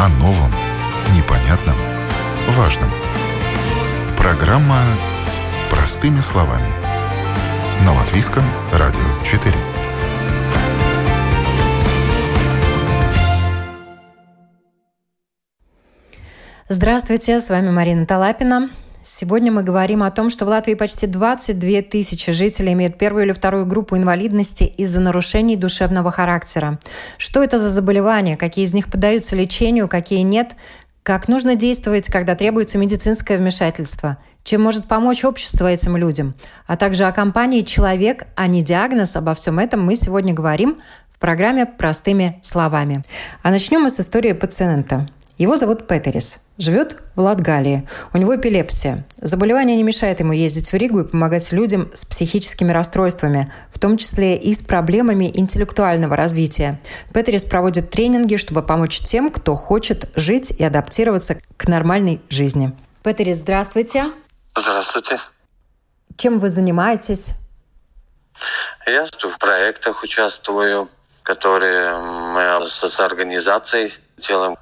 О новом, непонятном, важном. Программа «Простыми словами». На Латвийском радио 4. Здравствуйте, с вами Марина Талапина. Сегодня мы говорим о том, что в Латвии почти 22 тысячи жителей имеют первую или вторую группу инвалидности из-за нарушений душевного характера. Что это за заболевания, какие из них поддаются лечению, какие нет, как нужно действовать, когда требуется медицинское вмешательство, чем может помочь общество этим людям, а также о компании «Человек», а не диагноз. Обо всем этом мы сегодня говорим в программе «Простыми словами». А начнем мы с истории пациента – его зовут Петерис. Живет в Латгалии. У него эпилепсия. Заболевание не мешает ему ездить в Ригу и помогать людям с психическими расстройствами, в том числе и с проблемами интеллектуального развития. Петерис проводит тренинги, чтобы помочь тем, кто хочет жить и адаптироваться к нормальной жизни. Петерис, здравствуйте. Здравствуйте. Чем вы занимаетесь? Я в проектах участвую, которые мы с организацией делаем.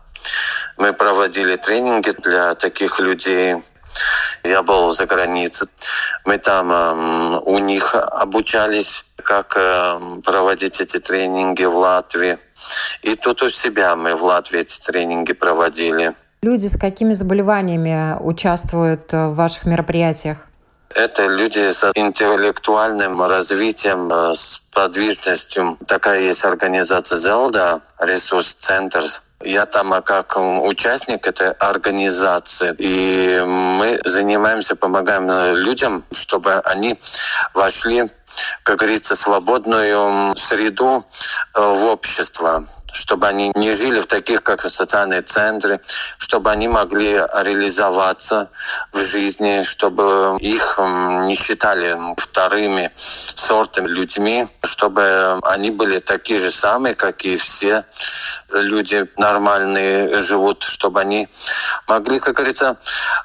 Мы проводили тренинги для таких людей. Я был за границей. Мы там э, у них обучались, как э, проводить эти тренинги в Латвии. И тут у себя мы в Латвии эти тренинги проводили. Люди с какими заболеваниями участвуют в ваших мероприятиях? Это люди с интеллектуальным развитием, э, с подвижностью. Такая есть организация «Зелда», ресурс-центр я там а как участник этой организации, и мы занимаемся, помогаем людям, чтобы они вошли, как говорится, свободную среду э, в общество чтобы они не жили в таких, как социальные центры, чтобы они могли реализоваться в жизни, чтобы их не считали вторыми сортами людьми, чтобы они были такие же самые, как и все люди нормальные живут, чтобы они могли, как говорится,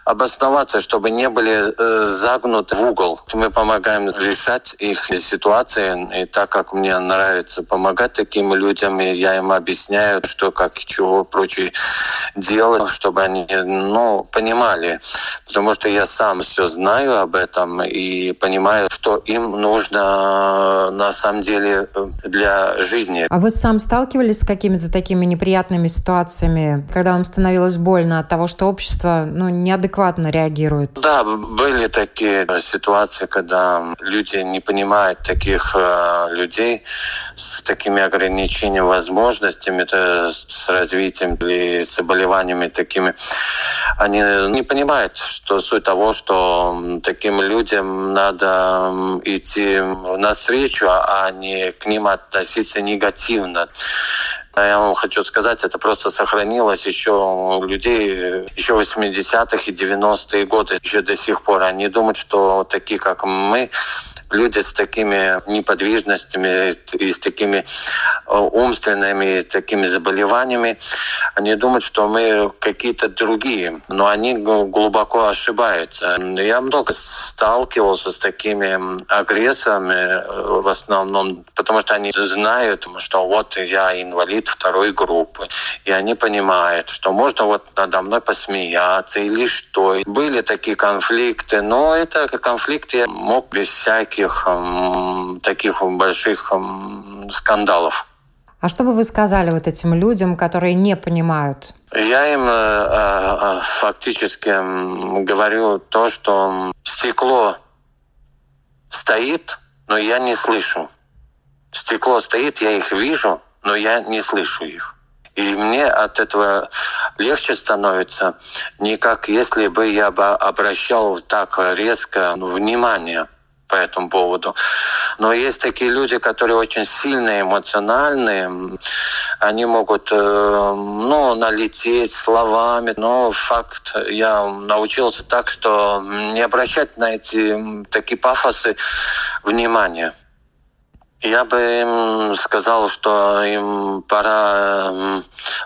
обосноваться, чтобы не были э, загнуты в угол. Мы помогаем решать их ситуации, и так как мне нравится помогать таким людям, и я им объясняю, что, как, чего, прочее делать, чтобы они, ну, понимали. Потому что я сам все знаю об этом и понимаю, что им нужно на самом деле для жизни. А вы сам сталкивались с какими-то такими неприятными ситуациями, когда вам становилось больно от того, что общество ну, неадекватно реагирует? Да, были такие ситуации, когда люди не понимают таких э, людей с такими ограничениями возможностями, это с развитием или заболеваниями такими. Они не понимают, что суть того, что таким людям надо идти навстречу, а не к ним относиться негативно. Я вам хочу сказать, это просто сохранилось еще у людей еще 80-х и 90-е годы, еще до сих пор. Они думают, что такие, как мы, люди с такими неподвижностями и с такими э, умственными такими заболеваниями, они думают, что мы какие-то другие, но они глубоко ошибаются. Я много сталкивался с такими агрессорами э, в основном, потому что они знают, что вот я инвалид второй группы, и они понимают, что можно вот надо мной посмеяться или что. Были такие конфликты, но это конфликты мог без всяких таких, таких больших скандалов. А что бы вы сказали вот этим людям, которые не понимают? Я им э, э, фактически говорю то, что стекло стоит, но я не слышу. Стекло стоит, я их вижу, но я не слышу их. И мне от этого легче становится, не как если бы я бы обращал так резко внимание по этому поводу. Но есть такие люди, которые очень сильные, эмоциональные. Они могут э, ну, налететь словами. Но факт, я научился так, что не обращать на эти такие пафосы внимания. Я бы им сказал, что им пора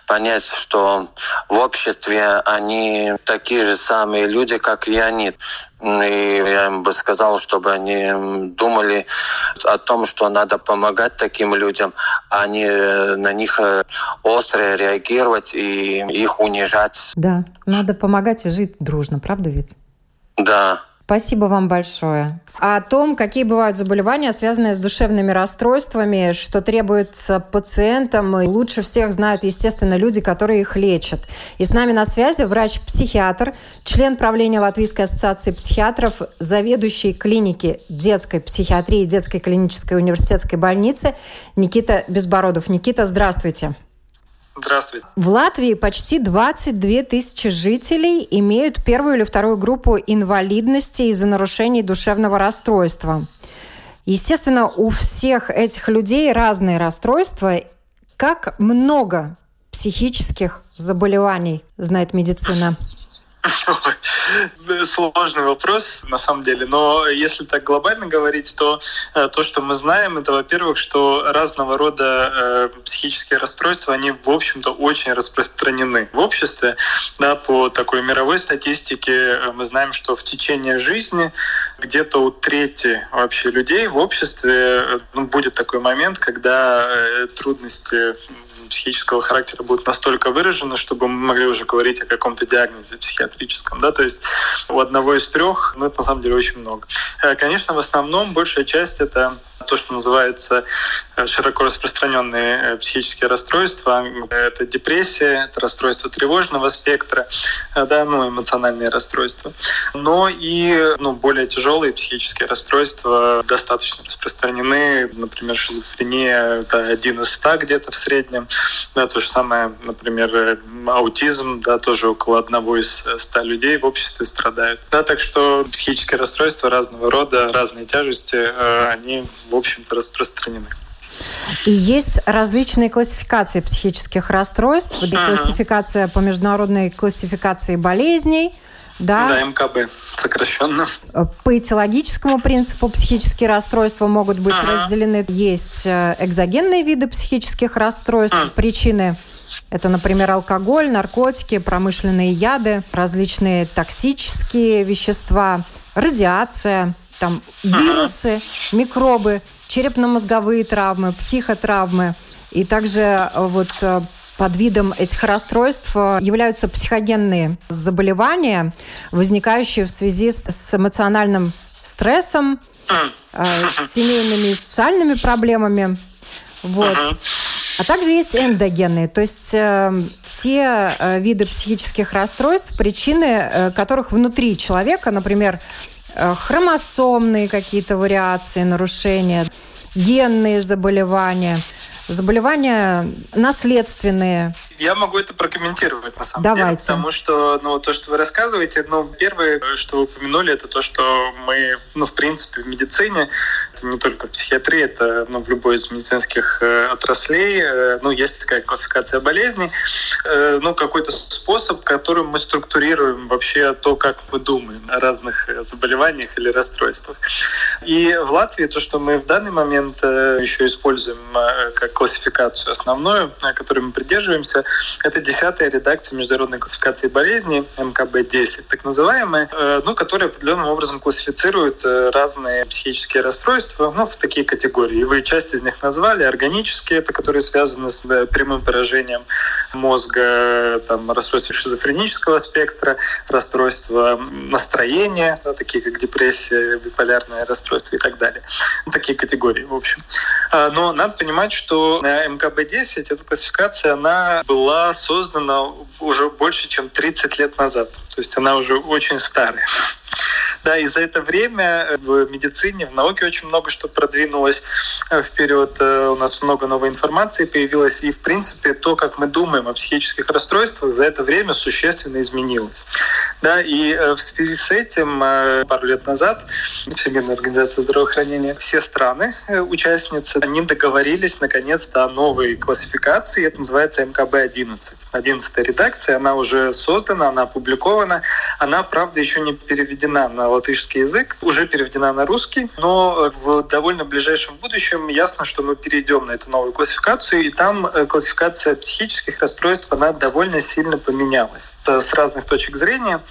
понять, что в обществе они такие же самые люди, как и они. И я им бы сказал, чтобы они думали о том, что надо помогать таким людям, а не на них э, остро реагировать и их унижать. Да, надо помогать и жить дружно, правда ведь? Да. Спасибо вам большое. О том, какие бывают заболевания, связанные с душевными расстройствами, что требуется пациентам, лучше всех знают, естественно, люди, которые их лечат. И с нами на связи врач-психиатр, член правления Латвийской ассоциации психиатров, заведующий клиники детской психиатрии детской клинической университетской больницы Никита Безбородов. Никита, здравствуйте. Здравствуйте. В Латвии почти 22 тысячи жителей имеют первую или вторую группу инвалидности из-за нарушений душевного расстройства. Естественно, у всех этих людей разные расстройства. Как много психических заболеваний знает медицина? Сложный вопрос, на самом деле. Но если так глобально говорить, то э, то, что мы знаем, это, во-первых, что разного рода э, психические расстройства, они, в общем-то, очень распространены в обществе. Да, по такой мировой статистике э, мы знаем, что в течение жизни где-то у трети вообще людей в обществе ну, будет такой момент, когда трудности психического характера будут настолько выражены, чтобы мы могли уже говорить о каком-то диагнозе психиатрическом. Да? То есть у одного из трех, ну, это на самом деле очень много. Э, конечно, в основном большая часть это то, что называется э, широко распространенные э, психические расстройства. Это депрессия, это расстройство тревожного спектра, э, да, ну, эмоциональные расстройства. Но и ну, более тяжелые психические расстройства достаточно распространены. Например, шизофрения — это один из ста где-то в среднем. Да, то же самое, например, аутизм, да, тоже около одного из ста людей в обществе страдают. Да, так что психические расстройства разного рода, разные тяжести, они в общем-то, распространены. И есть различные классификации психических расстройств. Uh-huh. Классификация по международной классификации болезней. Да. да, МКБ сокращенно. По этиологическому принципу психические расстройства могут быть uh-huh. разделены. Есть э, экзогенные виды психических расстройств, uh-huh. причины это, например, алкоголь, наркотики, промышленные яды, различные токсические вещества, радиация, там вирусы, микробы, черепно-мозговые травмы, психотравмы. И также э, вот э, под видом этих расстройств э, являются психогенные заболевания, возникающие в связи с эмоциональным стрессом, с семейными и социальными проблемами. Вот. А также есть эндогенные, то есть э, те э, виды психических расстройств, причины э, которых внутри человека, например, хромосомные какие-то вариации, нарушения, генные заболевания, заболевания наследственные, я могу это прокомментировать, на самом Давайте. деле, потому что ну, то, что вы рассказываете, ну, первое, что вы упомянули, это то, что мы, ну, в принципе, в медицине, это не только психиатрии, это ну, в любой из медицинских э, отраслей, э, ну, есть такая классификация болезней, э, ну, какой-то способ, которым мы структурируем вообще то, как мы думаем о разных заболеваниях или расстройствах. И в Латвии то, что мы в данный момент еще используем как классификацию основную, которой мы придерживаемся, это десятая редакция международной классификации болезней, МКБ-10, так называемая, ну, которая определенным образом классифицирует разные психические расстройства ну, в такие категории. Вы часть из них назвали. Органические, это которые связаны с прямым поражением мозга, там, расстройства шизофренического спектра, расстройства настроения, да, такие как депрессия, биполярное расстройство и так далее. Ну, такие категории, в общем. А, но надо понимать, что МКБ-10, эта классификация, она была создана уже больше, чем 30 лет назад. То есть она уже очень старая. Да, и за это время в медицине, в науке очень много что продвинулось э, вперед. Э, у нас много новой информации появилось. И, в принципе, то, как мы думаем о психических расстройствах, за это время существенно изменилось. Да, и э, в связи с этим э, пару лет назад Всемирная организация здравоохранения, все страны, э, участницы, они договорились наконец-то о новой классификации, это называется МКБ-11. 11 редакция, она уже создана, она опубликована, она, правда, еще не переведена на латышский язык, уже переведена на русский, но в довольно ближайшем будущем ясно, что мы перейдем на эту новую классификацию, и там классификация психических расстройств, она довольно сильно поменялась с разных точек зрения.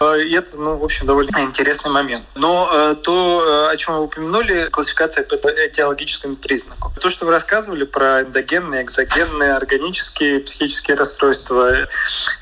Э, и это, ну, в общем, довольно интересный момент. Но э, то, э, о чем вы упомянули, классификация по этиологическому признаку. То, что вы рассказывали про эндогенные, экзогенные, органические психические расстройства,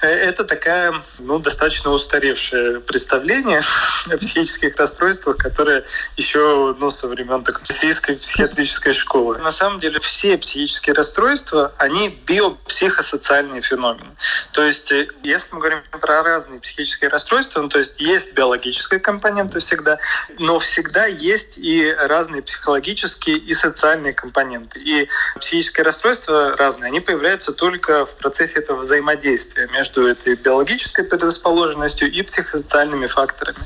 это такая, ну, достаточно устаревшее представление о психических расстройствах, которое еще, ну, со времен такой российской психиатрической школы. На самом деле все психические расстройства, они биопсихосоциальные феномены. То есть, если мы говорим про разные психические расстройства, ну, то есть есть биологическая компонента всегда, но всегда есть и разные психологические и социальные компоненты. И психические расстройства разные, они появляются только в процессе этого взаимодействия между этой биологической предрасположенностью и психосоциальными факторами.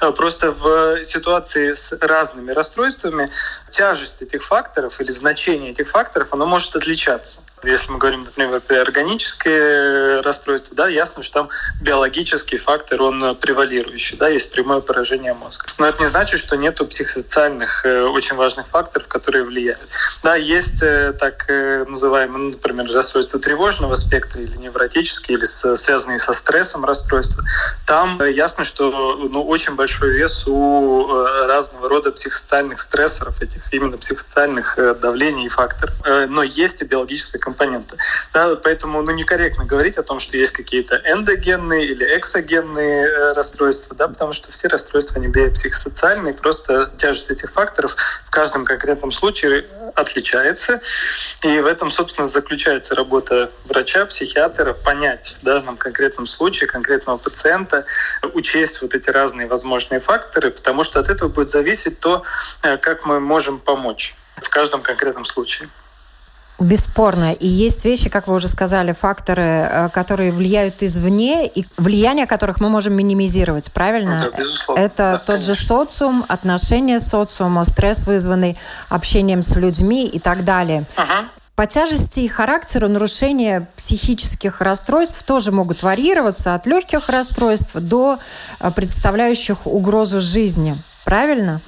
А просто в ситуации с разными расстройствами тяжесть этих факторов или значение этих факторов, оно может отличаться. Если мы говорим, например, про органические расстройства, да, ясно, что там биологический фактор, он превалирующий, да, есть прямое поражение мозга. Но это не значит, что нету психосоциальных э, очень важных факторов, которые влияют. Да, есть э, так э, называемые, ну, например, расстройства тревожного спектра или невротические, или связанные со стрессом расстройства. Там ясно, что ну, очень большой вес у разного рода психосоциальных стрессоров, этих именно психосоциальных давлений и факторов. Но есть и биологическая компонента компоненты. Да, поэтому ну, некорректно говорить о том, что есть какие-то эндогенные или эксогенные э, расстройства, да, потому что все расстройства не биопсихосоциальные, просто тяжесть этих факторов в каждом конкретном случае отличается. И в этом, собственно, заключается работа врача, психиатра, понять в данном конкретном случае конкретного пациента, учесть вот эти разные возможные факторы, потому что от этого будет зависеть то, э, как мы можем помочь в каждом конкретном случае. Бесспорно. И есть вещи, как вы уже сказали, факторы, э, которые влияют извне, и влияние которых мы можем минимизировать, правильно? Да, безусловно. Это да, тот конечно. же социум, отношения социума, стресс, вызванный общением с людьми и так далее. Ага. По тяжести и характеру нарушения психических расстройств тоже могут варьироваться от легких расстройств до э, представляющих угрозу жизни. Правильно?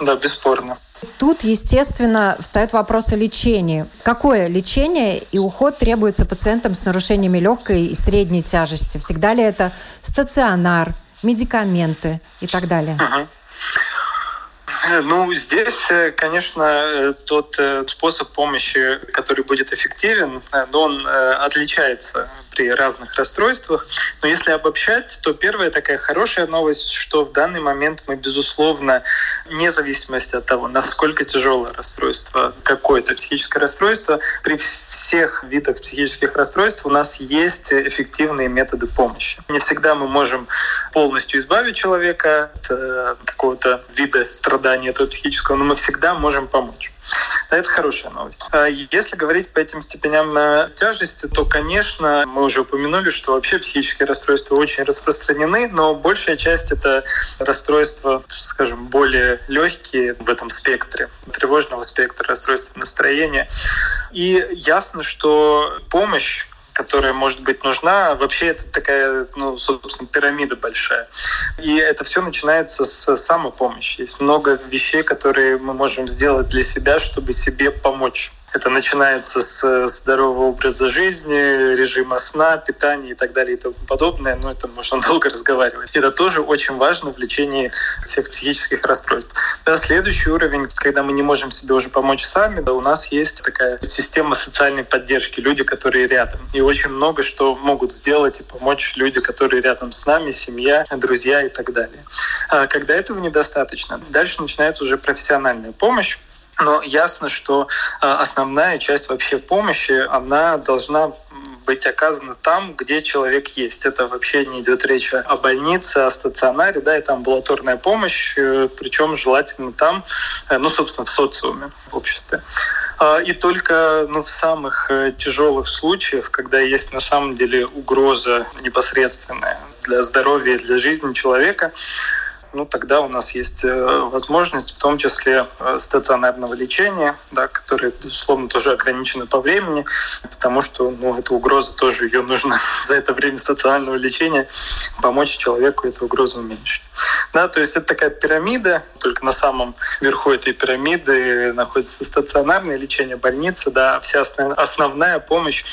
Да, бесспорно. Тут, естественно, встает вопрос о лечении. Какое лечение и уход требуется пациентам с нарушениями легкой и средней тяжести? Всегда ли это стационар, медикаменты и так далее? Uh-huh. Ну, здесь, э, конечно, э, тот э, способ помощи, который будет эффективен, он отличается при разных расстройствах. Но если обобщать, то первая такая хорошая новость, что в данный момент мы, безусловно, вне зависимости от того, насколько тяжелое расстройство, какое-то психическое расстройство, при всех видах психических расстройств у нас есть эффективные методы помощи. Не всегда мы можем полностью избавить человека от какого-то вида страдания этого психического, но мы всегда можем помочь. Это хорошая новость. А если говорить по этим степеням тяжести, то, конечно, мы уже упомянули, что вообще психические расстройства очень распространены, но большая часть это расстройства, скажем, более легкие в этом спектре, тревожного спектра, расстройства настроения. И ясно, что помощь которая может быть нужна. Вообще это такая, ну, собственно, пирамида большая. И это все начинается с самопомощи. Есть много вещей, которые мы можем сделать для себя, чтобы себе помочь. Это начинается с здорового образа жизни, режима сна, питания и так далее и тому подобное. Но это можно долго разговаривать. Это тоже очень важно в лечении всех психических расстройств. Да, следующий уровень, когда мы не можем себе уже помочь сами, да, у нас есть такая система социальной поддержки, люди, которые рядом. И очень много что могут сделать и помочь люди, которые рядом с нами, семья, друзья и так далее. А когда этого недостаточно, дальше начинается уже профессиональная помощь но ясно, что а, основная часть вообще помощи, она должна быть оказана там, где человек есть. Это вообще не идет речь о больнице, о стационаре, да, это амбулаторная помощь, э, причем желательно там, э, ну, собственно, в социуме, в обществе. А, и только ну, в самых э, тяжелых случаях, когда есть на самом деле угроза непосредственная для здоровья и для жизни человека, ну, тогда у нас есть э, возможность, в том числе э, стационарного лечения, да, которое, безусловно, тоже ограничено по времени, потому что ну, эта угроза тоже ее нужно за это время стационарного лечения помочь человеку эту угрозу уменьшить. Да, то есть это такая пирамида, только на самом верху этой пирамиды находится стационарное лечение больницы, да, вся основная помощь,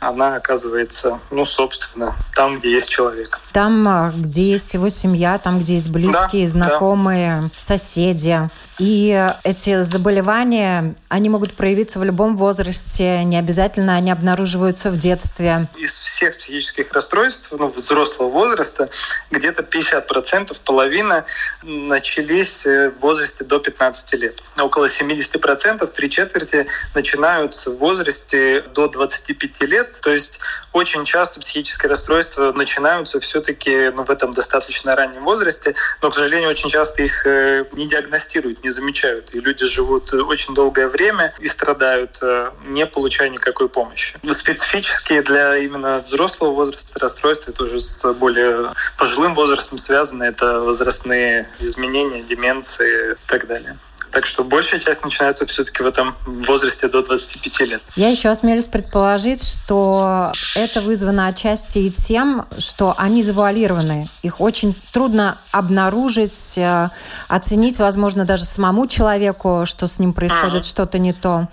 она оказывается, ну, собственно, там, где есть человек. Там, а, где есть его семья, там, где есть близкие, близкие, да, знакомые, да. соседи. И эти заболевания, они могут проявиться в любом возрасте, не обязательно они обнаруживаются в детстве. Из всех психических расстройств ну, взрослого возраста где-то 50%, половина начались в возрасте до 15 лет. Около 70%, три четверти начинаются в возрасте до 25 лет. То есть очень часто психические расстройства начинаются все-таки ну, в этом достаточно раннем возрасте, но, к сожалению, очень часто их э, не диагностируют, не не замечают. И люди живут очень долгое время и страдают, э, не получая никакой помощи. Специфические для именно взрослого возраста расстройства, это уже с более пожилым возрастом связано, это возрастные изменения, деменции и так далее. Так что большая часть начинается все-таки в этом возрасте до 25 лет. Я еще осмелюсь предположить, что это вызвано отчасти и тем, что они завуалированы. Их очень трудно обнаружить, э, оценить, возможно, даже самому человеку, что с ним происходит ага. что-то не то.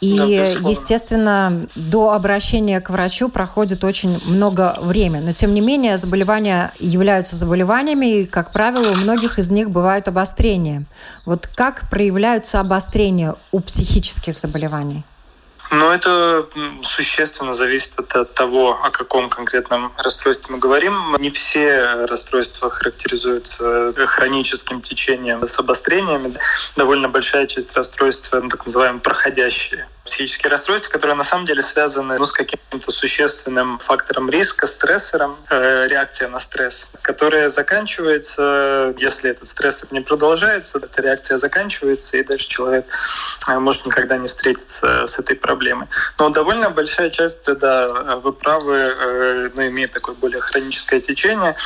И, да, естественно, до обращения к врачу проходит очень много времени. Но, тем не менее, заболевания являются заболеваниями, и, как правило, у многих из них бывают обострения. Вот как проявляются обострения у психических заболеваний? Ну, это существенно зависит от того, о каком конкретном расстройстве мы говорим. Не все расстройства характеризуются хроническим течением с обострениями. Довольно большая часть расстройств, так называемые проходящие психические расстройства, которые на самом деле связаны ну, с каким-то существенным фактором риска, стрессором, э, реакция на стресс, которая заканчивается, если этот стрессор не продолжается, эта реакция заканчивается, и дальше человек э, может никогда не встретиться с этой проблемой. Но довольно большая часть, да, вы правы, э, ну, имеет такое более хроническое течение,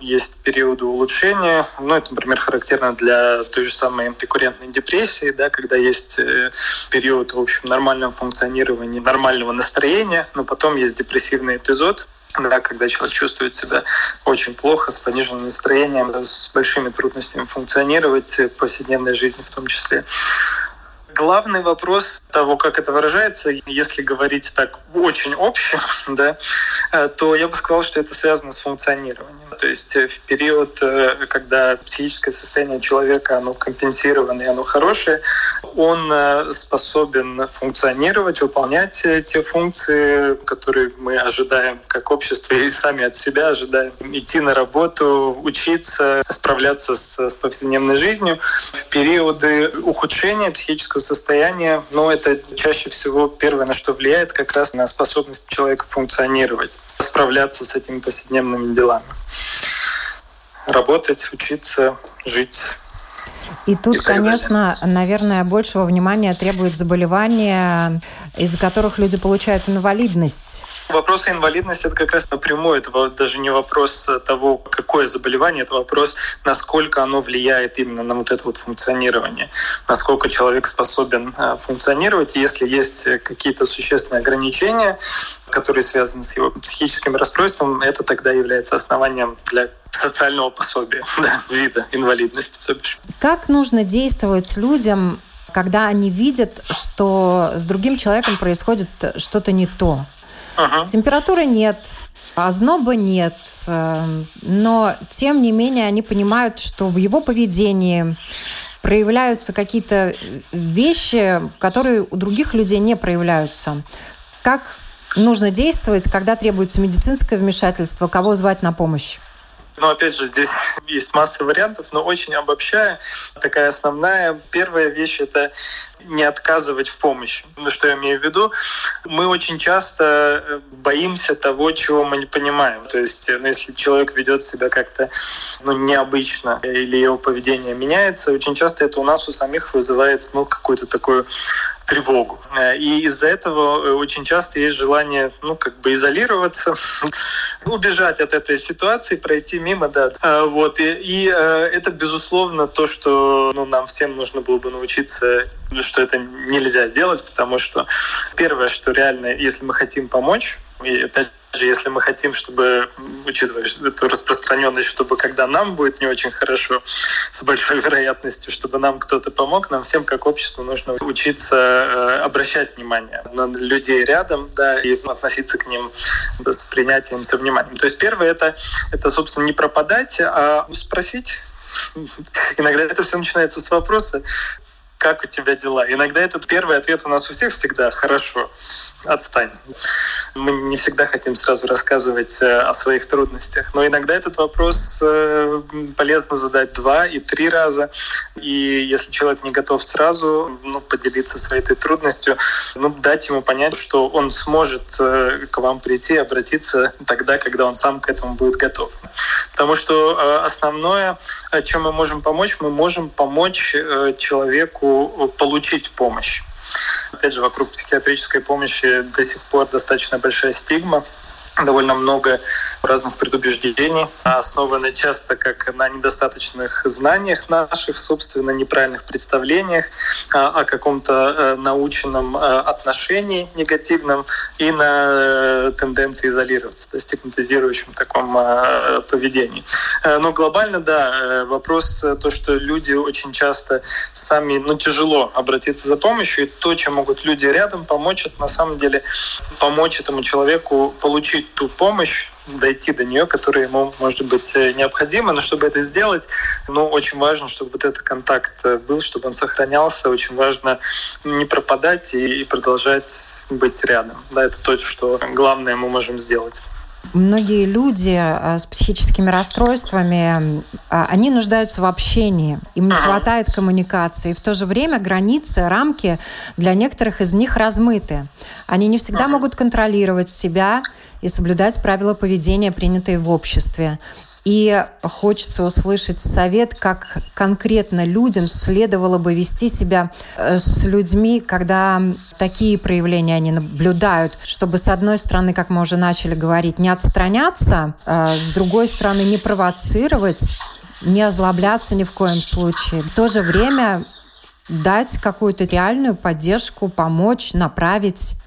есть периоды улучшения. Ну, это, например, характерно для той же самой рекуррентной депрессии, да, когда есть э, период, в общем, нормального функционирования, нормального настроения, но потом есть депрессивный эпизод, да, когда человек чувствует себя очень плохо, с пониженным настроением, с большими трудностями функционировать в повседневной жизни в том числе. Главный вопрос того, как это выражается, если говорить так очень общем, да, э, то я бы сказал, что это связано с функционированием. То есть э, в период, э, когда психическое состояние человека оно компенсировано и оно хорошее, он способен функционировать, выполнять те функции, которые мы ожидаем как общество и сами от себя ожидаем. Идти на работу, учиться, справляться с повседневной жизнью. В периоды ухудшения психического состояние, но это чаще всего первое, на что влияет, как раз на способность человека функционировать, справляться с этими повседневными делами. Работать, учиться, жить. И тут, и конечно, наверное, большего внимания требует заболевания, из-за которых люди получают инвалидность. Вопрос инвалидности это как раз напрямую, это даже не вопрос того, какое заболевание, это вопрос, насколько оно влияет именно на вот это вот функционирование, насколько человек способен э, функционировать. Если есть какие-то существенные ограничения, которые связаны с его психическим расстройством, это тогда является основанием для социального пособия, да, вида инвалидности. Как нужно действовать людям, когда они видят, что с другим человеком происходит что-то не то? Ага. Температуры нет, озноба нет, э, но тем не менее они понимают, что в его поведении проявляются какие-то вещи, которые у других людей не проявляются. Как нужно действовать, когда требуется медицинское вмешательство, кого звать на помощь? Но опять же, здесь есть масса вариантов, но очень обобщая, такая основная первая вещь — это не отказывать в помощи. Ну, что я имею в виду? Мы очень часто э, боимся того, чего мы не понимаем. То есть, э, ну, если человек ведет себя как-то ну, необычно или его поведение меняется, очень часто это у нас у самих вызывает ну, какую-то такую тревогу. И из-за этого очень часто есть желание, ну, как бы изолироваться, убежать от этой ситуации, пройти мимо, да. Вот. И, и это, безусловно, то, что ну, нам всем нужно было бы научиться, что это нельзя делать, потому что первое, что реально, если мы хотим помочь, и опять же, если мы хотим, чтобы, учитывая эту распространенность, чтобы когда нам будет не очень хорошо, с большой вероятностью, чтобы нам кто-то помог, нам всем как обществу нужно учиться э, обращать внимание на людей рядом, да, и относиться к ним да, с принятием, со вниманием. То есть первое это, это, собственно, не пропадать, а спросить. Иногда это все начинается с вопроса, как у тебя дела? Иногда этот первый ответ у нас у всех всегда «хорошо, отстань». Мы не всегда хотим сразу рассказывать э, о своих трудностях, но иногда этот вопрос э, полезно задать два и три раза. И если человек не готов сразу ну, поделиться своей этой трудностью, ну, дать ему понять, что он сможет э, к вам прийти, обратиться тогда, когда он сам к этому будет готов. Потому что основное, чем мы можем помочь, мы можем помочь человеку получить помощь. Опять же, вокруг психиатрической помощи до сих пор достаточно большая стигма довольно много разных предубеждений, основаны часто как на недостаточных знаниях наших, собственно, неправильных представлениях а, о каком-то э, наученном э, отношении негативном и на э, тенденции изолироваться, да, стигматизирующем таком поведении. Но глобально, да, вопрос то, что люди очень часто сами, ну, тяжело обратиться за помощью, и то, чем могут люди рядом помочь, это на самом деле помочь этому человеку получить ту помощь, дойти до нее, которая ему, может быть, э, необходима. Но чтобы это сделать, ну, очень важно, чтобы вот этот контакт э, был, чтобы он сохранялся. Очень важно не пропадать и продолжать быть рядом. Да, это то, что главное мы можем сделать. Многие люди э, с психическими расстройствами, они нуждаются в общении, им не хватает коммуникации. В то же время границы, рамки для некоторых из них размыты. Они не всегда могут контролировать себя, и соблюдать правила поведения, принятые в обществе. И хочется услышать совет, как конкретно людям следовало бы вести себя э, с людьми, когда такие проявления они наблюдают, чтобы, с одной стороны, как мы уже начали говорить, не отстраняться, а с другой стороны, не провоцировать, не озлобляться ни в коем случае. В то же время дать какую-то реальную поддержку, помочь, направить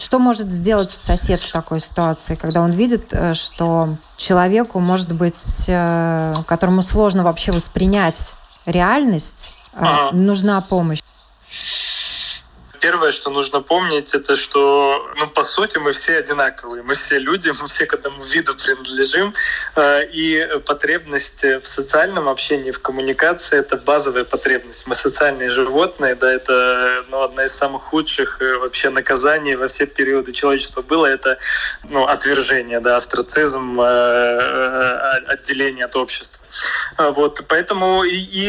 что может сделать сосед в такой ситуации, когда он видит, э, что человеку, может быть, э, которому сложно вообще воспринять реальность, э, ага. нужна помощь? Первое, что нужно помнить, это что, ну, по сути, мы все одинаковые. Мы все люди, мы все к одному виду принадлежим. Э, и потребность в социальном общении, в коммуникации — это базовая потребность. Мы социальные животные, да, это ну, одна из самых худших э, вообще наказаний во все периоды человечества было. Это ну, отвержение, да, астрацизм, э, отделение от общества. Вот, поэтому и, и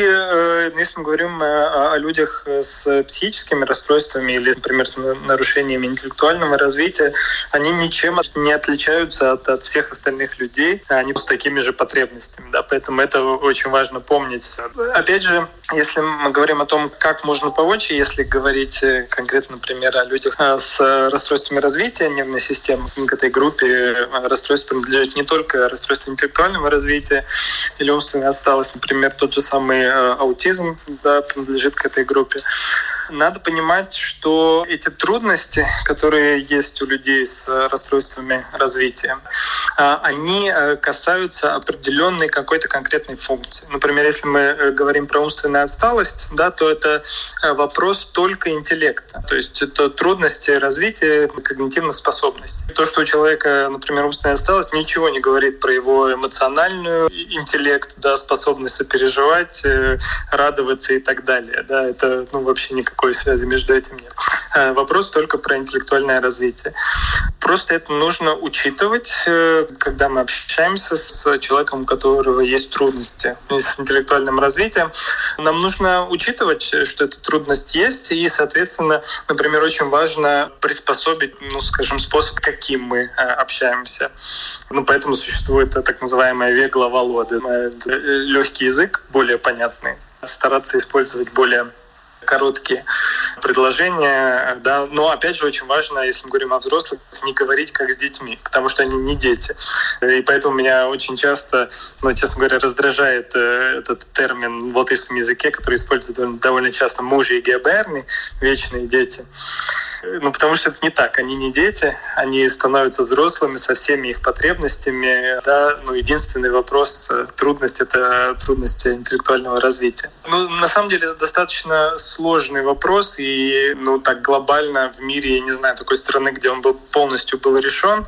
если мы говорим о людях с психическими расстройствами, расстройствами или, например, с нарушениями интеллектуального развития, они ничем не отличаются от, от всех остальных людей, они с такими же потребностями. Да? Поэтому это очень важно помнить. Опять же, если мы говорим о том, как можно помочь, если говорить э, конкретно, например, о людях э, с расстройствами развития нервной системы, к этой группе э, расстройств принадлежит не только расстройство интеллектуального развития или умственная отсталость, например, тот же самый аутизм да, принадлежит к этой группе. Надо понимать, что эти трудности, которые есть у людей с расстройствами развития, а, они э, касаются определенной какой-то конкретной функции. Например, если мы э, говорим про умственную отсталость, да, то это э, вопрос только интеллекта. То есть это трудности развития когнитивных способностей. То, что у человека, например, умственная отсталость, ничего не говорит про его эмоциональную интеллект, да, способность сопереживать, радоваться и так далее. Да, это ну, вообще никак никакой связи между этим нет. Э, вопрос только про интеллектуальное развитие. Просто это нужно учитывать, э, когда мы общаемся с человеком, у которого есть трудности с интеллектуальным развитием. Нам нужно учитывать, что эта трудность есть, и, соответственно, например, очень важно приспособить, ну, скажем, способ, каким мы э, общаемся. Ну, поэтому существует так называемая вегла володы, легкий язык, более понятный стараться использовать более короткие предложения, да, но опять же очень важно, если мы говорим о взрослых, не говорить как с детьми, потому что они не дети. И поэтому меня очень часто, ну, честно говоря, раздражает э, этот термин в латышском языке, который используют довольно часто мужи и геоберны, вечные дети. Ну, потому что это не так. Они не дети, они становятся взрослыми со всеми их потребностями. Да, ну, единственный вопрос, э, трудность — это трудности интеллектуального развития. Ну, на самом деле, это достаточно сложный вопрос, и, ну, так глобально в мире, я не знаю, такой страны, где он был полностью был решен,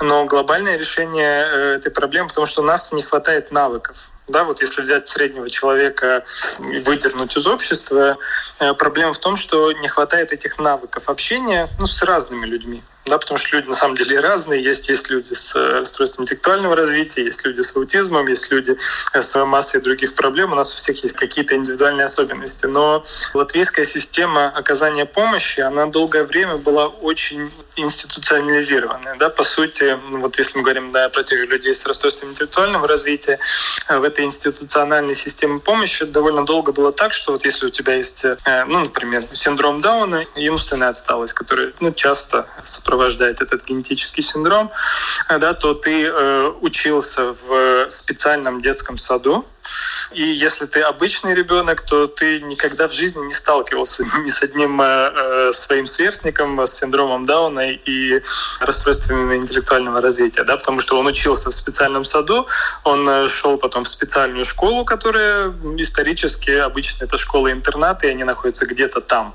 но глобальное решение э, этой проблемы, потому что у нас не хватает навыков. Да, вот если взять среднего человека и выдернуть из общества, э, проблема в том, что не хватает этих навыков общения ну, с разными людьми да, потому что люди на самом деле разные. Есть, есть люди с э, расстройством интеллектуального развития, есть люди с аутизмом, есть люди с массой других проблем. У нас у всех есть какие-то индивидуальные особенности. Но латвийская система оказания помощи, она долгое время была очень институционализированная. Да? По сути, ну, вот если мы говорим да, про тех же людей с расстройством интеллектуального развития, в этой институциональной системе помощи довольно долго было так, что вот если у тебя есть, э, ну, например, синдром Дауна и умственная отсталость, который ну, часто сопровождает этот генетический синдром, да, то ты э, учился в специальном детском саду, и если ты обычный ребенок, то ты никогда в жизни не сталкивался ни с одним э, э своим сверстником с синдромом Дауна и расстройствами интеллектуального развития, да, потому что он учился в специальном саду, он э, шел потом в специальную школу, которая исторически обычно это школа-интернат, и они находятся где-то там,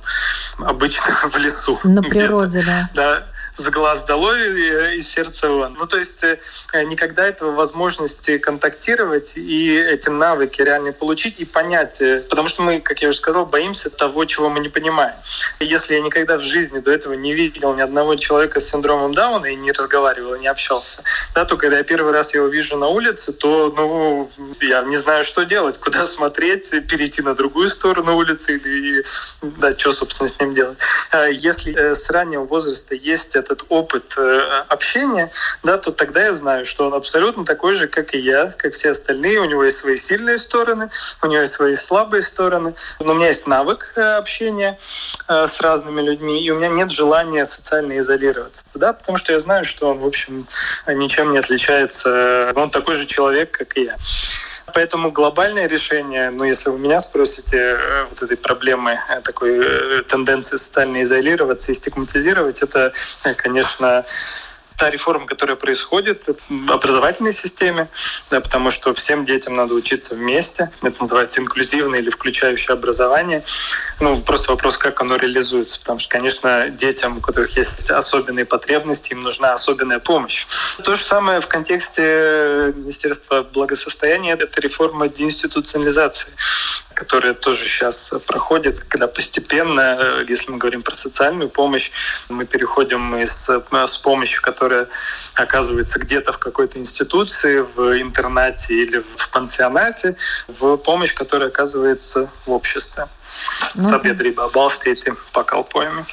обычно в лесу. На природе, да. Да, с глаз долой и сердца вон. Ну, то есть э, никогда этого возможности контактировать и эти навыки реально получить и понять. Э, потому что мы, как я уже сказал, боимся того, чего мы не понимаем. И если я никогда в жизни до этого не видел ни одного человека с синдромом Дауна и не разговаривал, не общался, да, то когда я первый раз его вижу на улице, то ну, я не знаю, что делать, куда смотреть, перейти на другую сторону улицы или да, что, собственно, с ним делать. А если э, с раннего возраста есть этот опыт э, общения, да, то тогда я знаю, что он абсолютно такой же, как и я, как все остальные. У него есть свои сильные стороны, у него есть свои слабые стороны. Но у меня есть навык э, общения э, с разными людьми, и у меня нет желания социально изолироваться, да, потому что я знаю, что он, в общем, ничем не отличается. Он такой же человек, как и я. Поэтому глобальное решение, ну, если вы меня спросите, э, вот этой проблемы, э, такой э, тенденции социально изолироваться и стигматизировать, это, конечно, та реформа, которая происходит в образовательной системе, да, потому что всем детям надо учиться вместе. Это называется инклюзивное или включающее образование. Ну, просто вопрос, как оно реализуется. Потому что, конечно, детям, у которых есть особенные потребности, им нужна особенная помощь. То же самое в контексте Министерства благосостояния. Это реформа деинституционализации которая тоже сейчас проходит, когда постепенно, э, если мы говорим про социальную помощь, мы переходим из, э, с помощью, которая оказывается где-то в какой-то институции, в интернате или в пансионате, в помощь, которая оказывается в обществе. Ну, Sabiedrībā balstīti pakalpojumi.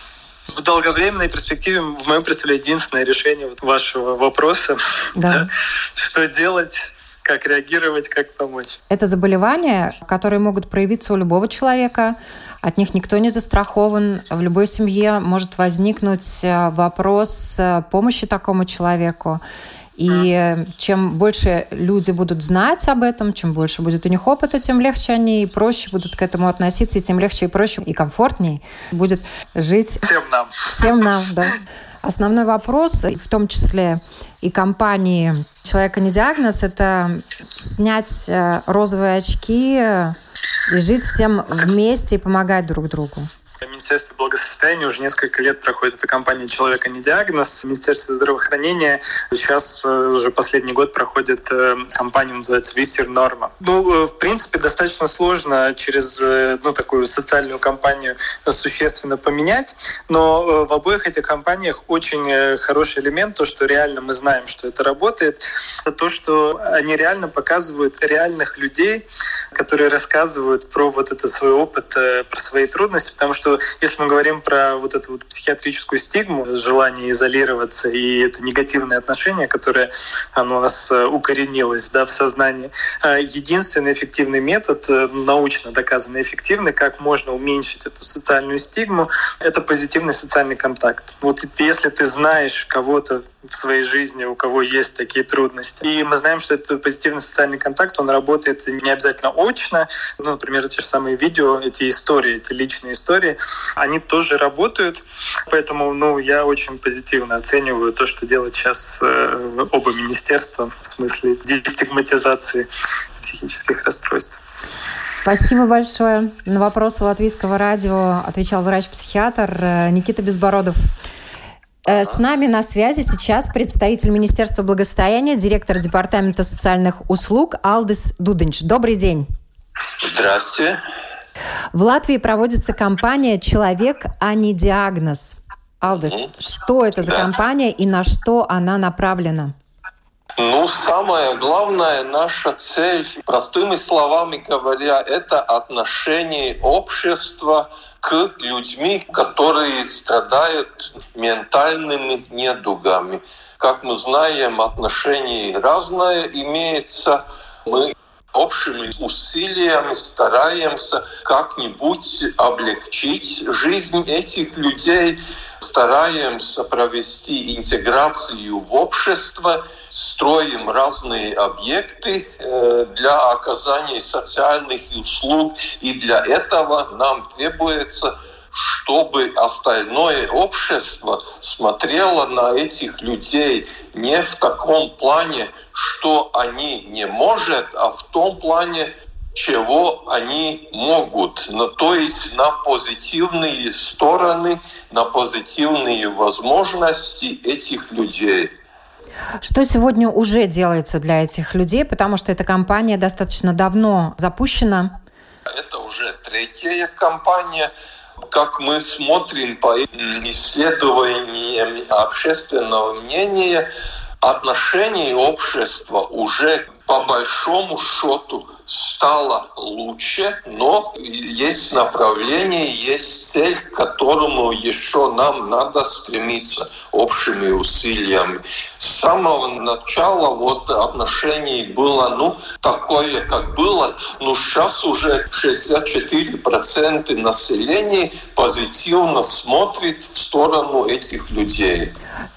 В долговременной перспективе, в моем представлении, единственное решение вашего вопроса, да. Да, что делать как реагировать, как помочь. Это заболевания, которые могут проявиться у любого человека. От них никто не застрахован. В любой семье может возникнуть э, вопрос э, помощи такому человеку. И чем больше люди будут знать об этом, чем больше будет у них опыта, тем легче они и проще будут к этому относиться, и тем легче и проще и комфортнее будет жить. Всем нам. Всем нам, да. Основной вопрос, в том числе и компании «Человека не диагноз», это снять э, розовые очки и жить всем вместе и помогать друг другу. Министерство благосостояния уже несколько лет проходит эта кампания «Человека не диагноз». Министерство здравоохранения сейчас э, уже последний год проходит э, кампания, называется «Висер норма». Ну, э, в принципе, достаточно сложно через ну, такую социальную кампанию существенно поменять, но в обоих этих кампаниях очень хороший элемент, то, что реально мы знаем, что это работает, то, что они реально показывают реальных людей, которые рассказывают про вот этот свой опыт, про свои трудности, потому что что если мы говорим про вот эту вот психиатрическую стигму, желание изолироваться и это негативное отношение, которое оно у нас э, укоренилось да, в сознании, э, единственный эффективный метод, э, научно доказанно эффективный, как можно уменьшить эту социальную стигму, это позитивный социальный контакт. Вот если ты знаешь кого-то в своей жизни, у кого есть такие трудности. И мы знаем, что этот позитивный социальный контакт, он работает не обязательно очно. Ну, например, те же самые видео, эти истории, эти личные истории, они тоже работают. Поэтому ну, я очень позитивно оцениваю то, что делает сейчас э, оба министерства в смысле дестигматизации психических расстройств. Спасибо большое. На вопрос Латвийского радио отвечал врач-психиатр э, Никита Безбородов. Э, с нами на связи сейчас представитель Министерства благосостояния, директор Департамента социальных услуг Алдис Дуденч. Добрый день. Здравствуйте. В Латвии проводится кампания «Человек, а не диагноз». Алдис, что это за да. кампания и на что она направлена? Ну, самое главное, наша цель, простыми словами говоря, это отношение общества к людьми, которые страдают ментальными недугами. Как мы знаем, отношение разное имеется. Мы общими усилиями стараемся как-нибудь облегчить жизнь этих людей, стараемся провести интеграцию в общество, строим разные объекты э, для оказания социальных услуг, и для этого нам требуется чтобы остальное общество смотрело на этих людей не в таком плане, что они не могут, а в том плане, чего они могут. Ну, то есть на позитивные стороны, на позитивные возможности этих людей. Что сегодня уже делается для этих людей, потому что эта кампания достаточно давно запущена? Это уже третья кампания как мы смотрим по исследованиям общественного мнения, отношение общества уже по большому счету стало лучше, но есть направление, есть цель, к которому еще нам надо стремиться общими усилиями. С самого начала вот отношений было, ну, такое, как было, но сейчас уже 64% населения позитивно смотрит в сторону этих людей.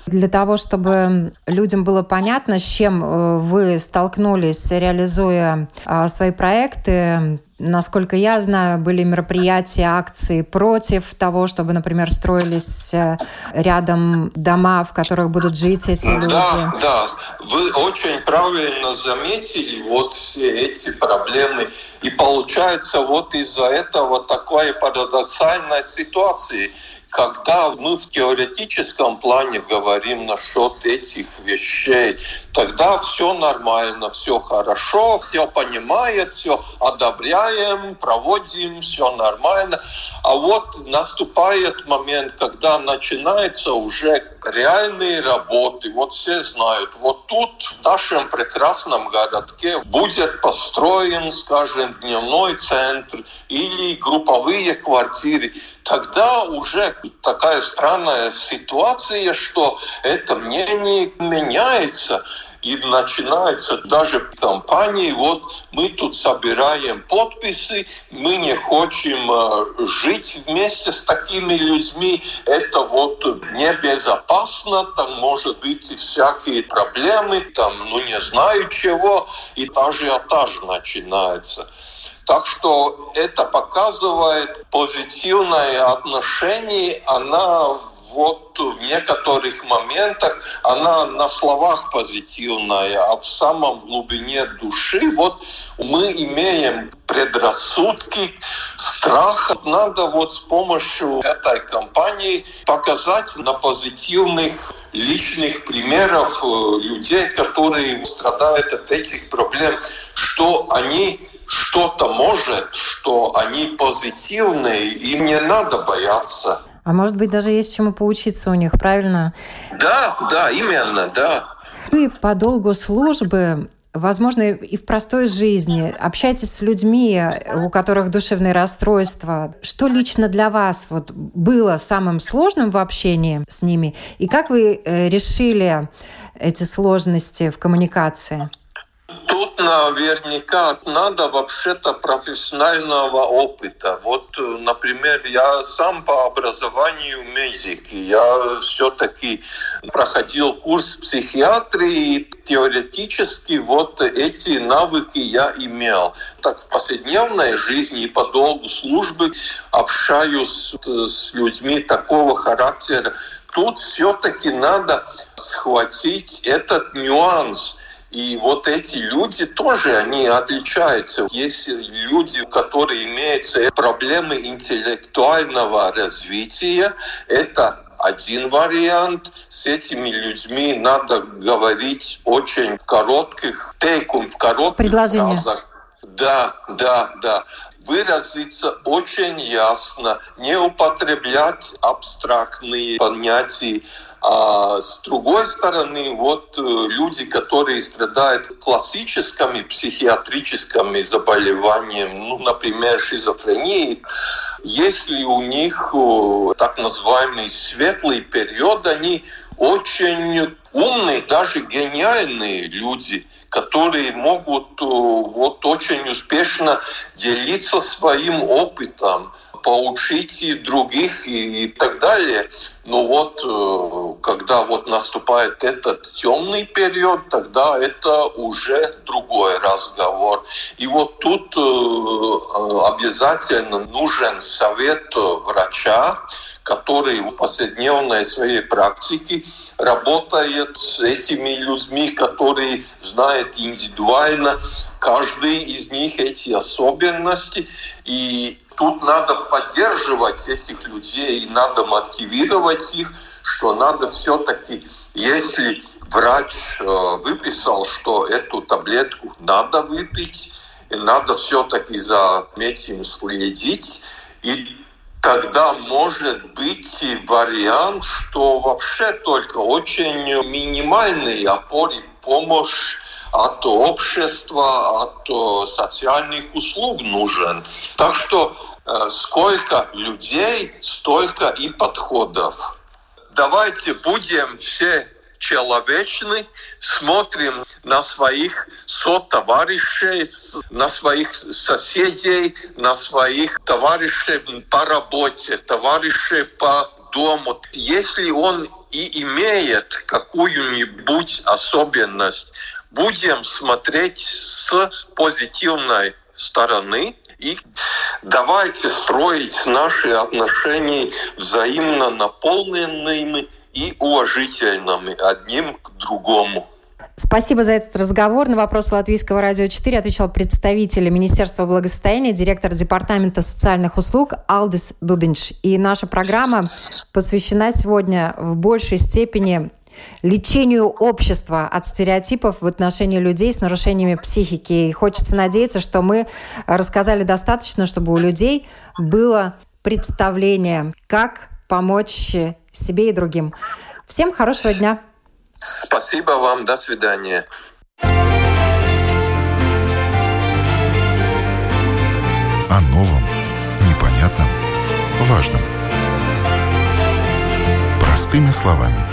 Для того, чтобы людям было понятно, с чем э, вы столкнулись, реализуя а, свои проекты, Насколько я знаю, были мероприятия, акции против того, чтобы, например, строились э, рядом дома, в которых будут жить эти люди. Да, да. Вы очень правильно заметили вот все эти проблемы. И получается вот из-за этого такая парадоксальная ситуация когда мы в теоретическом плане говорим насчет этих вещей, тогда все нормально, все хорошо, все понимает, все одобряем, проводим, все нормально. А вот наступает момент, когда начинается уже реальные работы. Вот все знают, вот тут в нашем прекрасном городке будет построен, скажем, дневной центр или групповые квартиры тогда уже такая странная ситуация, что это мнение меняется. И начинается даже кампании, вот мы тут собираем подписи, мы не хотим э, жить вместе с такими людьми, это вот небезопасно, там может быть и всякие проблемы, там, ну не знаю чего, и ажиотаж начинается. Так что это показывает позитивное отношение, она вот в некоторых моментах она на словах позитивная, а в самом глубине души вот мы имеем предрассудки, страх. Надо вот с помощью этой кампании показать на позитивных личных примеров э, людей, которые страдают от этих проблем, что они что-то может, что они позитивные, им не надо бояться. А может быть, даже есть чему поучиться у них, правильно? Да, да, именно, да. Вы по долгу службы возможно, и в простой жизни, общаетесь с людьми, у которых душевные расстройства. Что лично для вас вот было самым сложным в общении с ними? И как вы э, решили эти сложности в коммуникации? Тут наверняка надо вообще-то профессионального опыта. Вот, например, я сам по образованию медик. Я все-таки проходил курс психиатрии. Теоретически вот эти навыки я имел. Так в повседневной жизни и по долгу службы общаюсь с людьми такого характера. Тут все-таки надо схватить этот нюанс – и вот эти люди тоже, они отличаются. Есть люди, которые имеют проблемы интеллектуального развития. Это один вариант. С этими людьми надо говорить очень в коротких тейком, в коротких фразах. Да, да, да. Выразиться очень ясно, не употреблять абстрактные понятия, а с другой стороны, вот э, люди, которые страдают классическими психиатрическими заболеваниями, ну, например, шизофренией, если у них э, так называемый светлый период, они очень умные, даже гениальные люди, которые могут э, вот очень успешно делиться своим опытом, поучить и других и, и так далее. Но вот э, когда вот наступает этот темный период, тогда это уже другой разговор. И вот тут э, обязательно нужен совет врача, который в повседневной своей практике работает с этими людьми, которые знают индивидуально каждый из них эти особенности. И тут надо поддерживать этих людей, и надо мотивировать их, что надо все-таки, если врач э, выписал, что эту таблетку надо выпить, и надо все-таки за этим следить. И тогда может быть вариант, что вообще только очень минимальный опоры помощь от общества, от э, социальных услуг нужен. Так что э, сколько людей, столько и подходов. Давайте будем все человечны, смотрим на своих сотоварищей, на своих соседей, на своих товарищей по работе, товарищей по дому. Если он и имеет какую-нибудь особенность, будем смотреть с позитивной стороны и давайте строить наши отношения взаимно наполненными и уважительными одним к другому. Спасибо за этот разговор. На вопрос Латвийского радио 4 отвечал представитель Министерства благосостояния, директор Департамента социальных услуг Алдис Дудинч. И наша программа посвящена сегодня в большей степени лечению общества от стереотипов в отношении людей с нарушениями психики. И хочется надеяться, что мы рассказали достаточно, чтобы у людей было представление, как помочь себе и другим. Всем хорошего дня. Спасибо вам. До свидания. О новом, непонятном, важном. Простыми словами –